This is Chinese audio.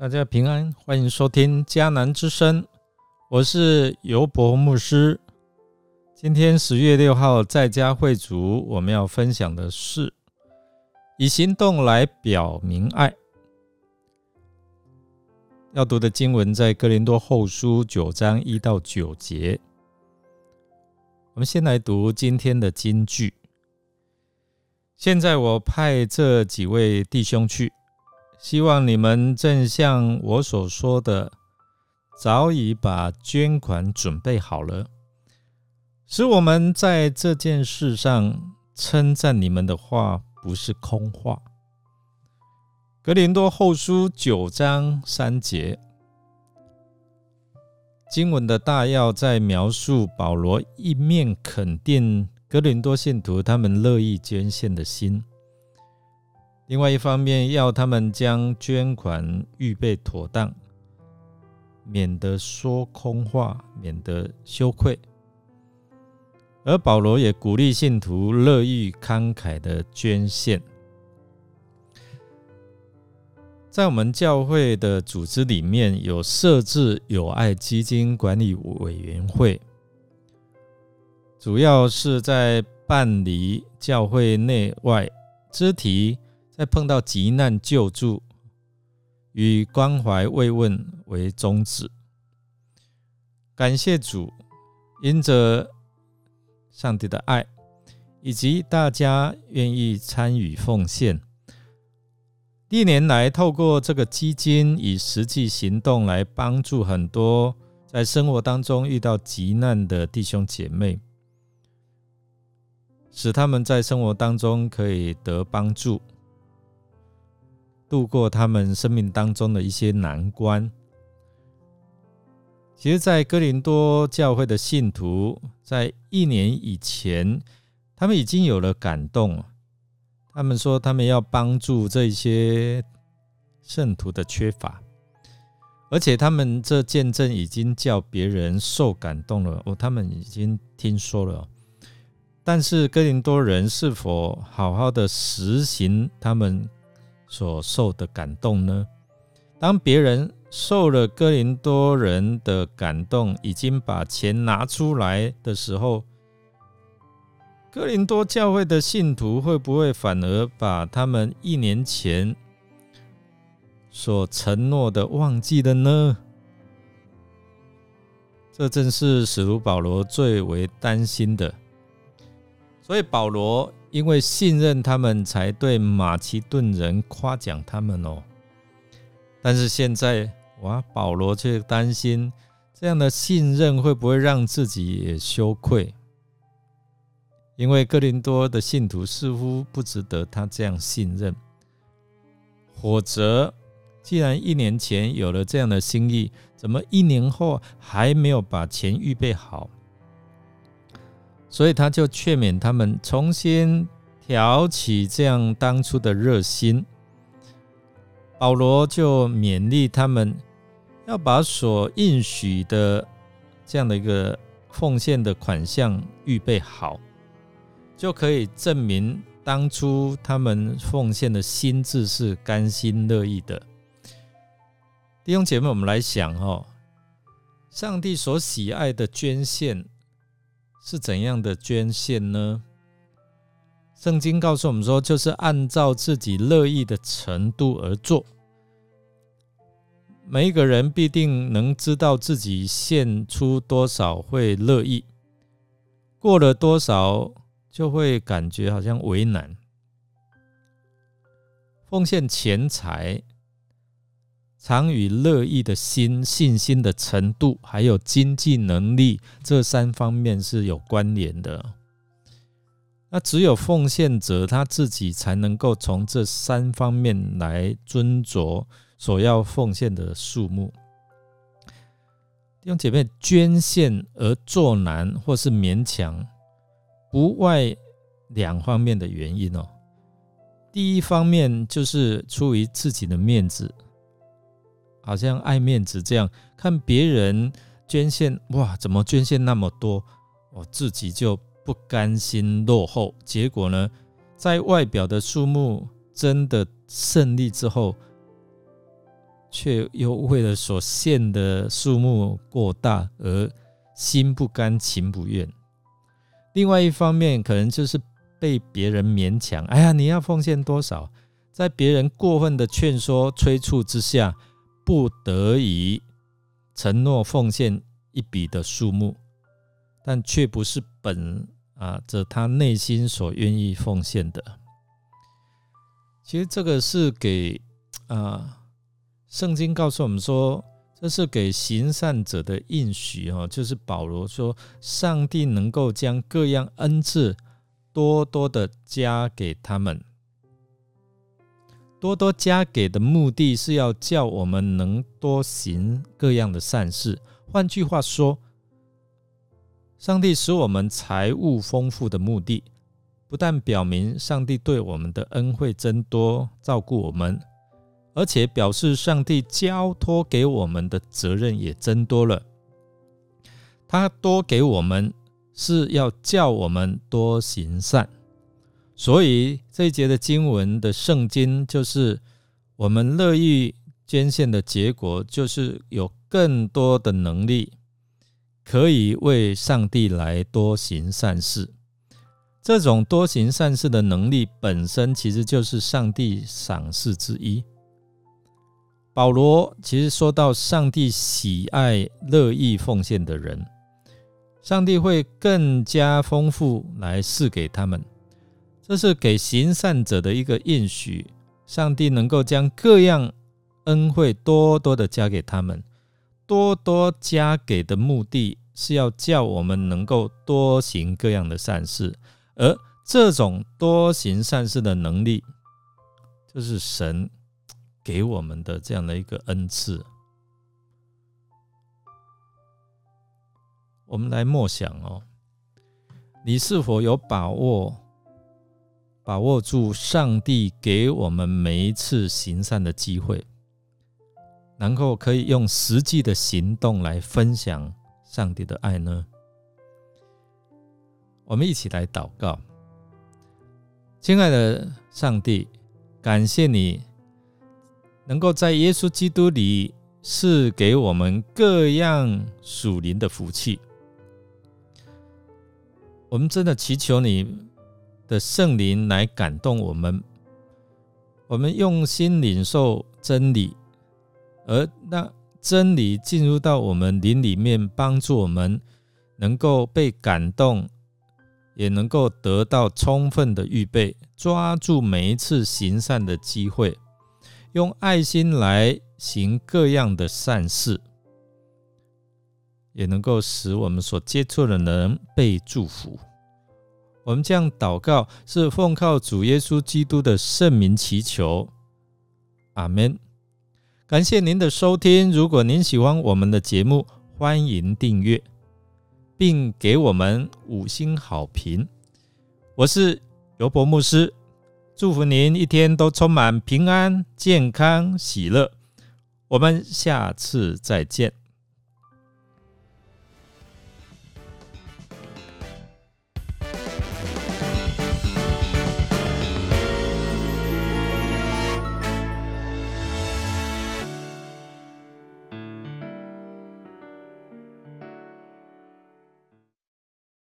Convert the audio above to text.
大家平安，欢迎收听迦南之声，我是尤博牧师。今天十月六号在家会主，我们要分享的是以行动来表明爱。要读的经文在哥林多后书九章一到九节。我们先来读今天的金句。现在我派这几位弟兄去。希望你们正像我所说的，早已把捐款准备好了，使我们在这件事上称赞你们的话不是空话。格林多后书九章三节，经文的大要在描述保罗一面肯定格林多信徒他们乐意捐献的心。另外一方面，要他们将捐款预备妥当，免得说空话，免得羞愧。而保罗也鼓励信徒乐意慷慨的捐献。在我们教会的组织里面，有设置友爱基金管理委员会，主要是在办理教会内外肢体。在碰到急难救助与关怀慰问为宗旨，感谢主，因着上帝的爱以及大家愿意参与奉献，历年来透过这个基金以实际行动来帮助很多在生活当中遇到急难的弟兄姐妹，使他们在生活当中可以得帮助。度过他们生命当中的一些难关。其实，在哥林多教会的信徒，在一年以前，他们已经有了感动。他们说，他们要帮助这些圣徒的缺乏，而且他们这见证已经叫别人受感动了。哦，他们已经听说了。但是，哥林多人是否好好的实行他们？所受的感动呢？当别人受了哥林多人的感动，已经把钱拿出来的时候，哥林多教会的信徒会不会反而把他们一年前所承诺的忘记了呢？这正是使徒保罗最为担心的。所以保罗。因为信任他们，才对马其顿人夸奖他们哦。但是现在，哇，保罗却担心这样的信任会不会让自己也羞愧？因为哥林多的信徒似乎不值得他这样信任。否则，既然一年前有了这样的心意，怎么一年后还没有把钱预备好？所以他就劝勉他们重新挑起这样当初的热心。保罗就勉励他们要把所应许的这样的一个奉献的款项预备好，就可以证明当初他们奉献的心智是甘心乐意的。弟兄姐妹，我们来想哦，上帝所喜爱的捐献。是怎样的捐献呢？圣经告诉我们说，就是按照自己乐意的程度而做。每一个人必定能知道自己献出多少会乐意，过了多少就会感觉好像为难。奉献钱财。常与乐意的心、信心的程度，还有经济能力这三方面是有关联的。那只有奉献者他自己才能够从这三方面来斟酌所要奉献的数目。弟兄姐妹，捐献而做难或是勉强，不外两方面的原因哦。第一方面就是出于自己的面子。好像爱面子这样，看别人捐献，哇，怎么捐献那么多，我自己就不甘心落后。结果呢，在外表的数目真的胜利之后，却又为了所献的数目过大而心不甘情不愿；另外一方面，可能就是被别人勉强，哎呀，你要奉献多少？在别人过分的劝说催促之下，不得已承诺奉献一笔的数目，但却不是本啊这他内心所愿意奉献的。其实这个是给啊。圣经告诉我们说，这是给行善者的应许哦，就是保罗说，上帝能够将各样恩赐多多的加给他们，多多加给的目的是要叫我们能多行各样的善事。换句话说，上帝使我们财物丰富的目的，不但表明上帝对我们的恩惠增多，照顾我们。而且表示上帝交托给我们的责任也增多了。他多给我们是要叫我们多行善，所以这一节的经文的圣经就是我们乐意捐献的结果，就是有更多的能力可以为上帝来多行善事。这种多行善事的能力本身，其实就是上帝赏赐之一。保罗其实说到，上帝喜爱乐意奉献的人，上帝会更加丰富来赐给他们。这是给行善者的一个应许，上帝能够将各样恩惠多多的加给他们。多多加给的目的是要叫我们能够多行各样的善事，而这种多行善事的能力，就是神。给我们的这样的一个恩赐，我们来默想哦，你是否有把握把握住上帝给我们每一次行善的机会，然后可以用实际的行动来分享上帝的爱呢？我们一起来祷告，亲爱的上帝，感谢你。能够在耶稣基督里赐给我们各样属灵的福气，我们真的祈求你的圣灵来感动我们，我们用心领受真理，而让真理进入到我们灵里面，帮助我们能够被感动，也能够得到充分的预备，抓住每一次行善的机会。用爱心来行各样的善事，也能够使我们所接触的人被祝福。我们这样祷告，是奉靠主耶稣基督的圣名祈求。阿门。感谢您的收听。如果您喜欢我们的节目，欢迎订阅，并给我们五星好评。我是尤伯牧师。祝福您一天都充满平安、健康、喜乐。我们下次再见。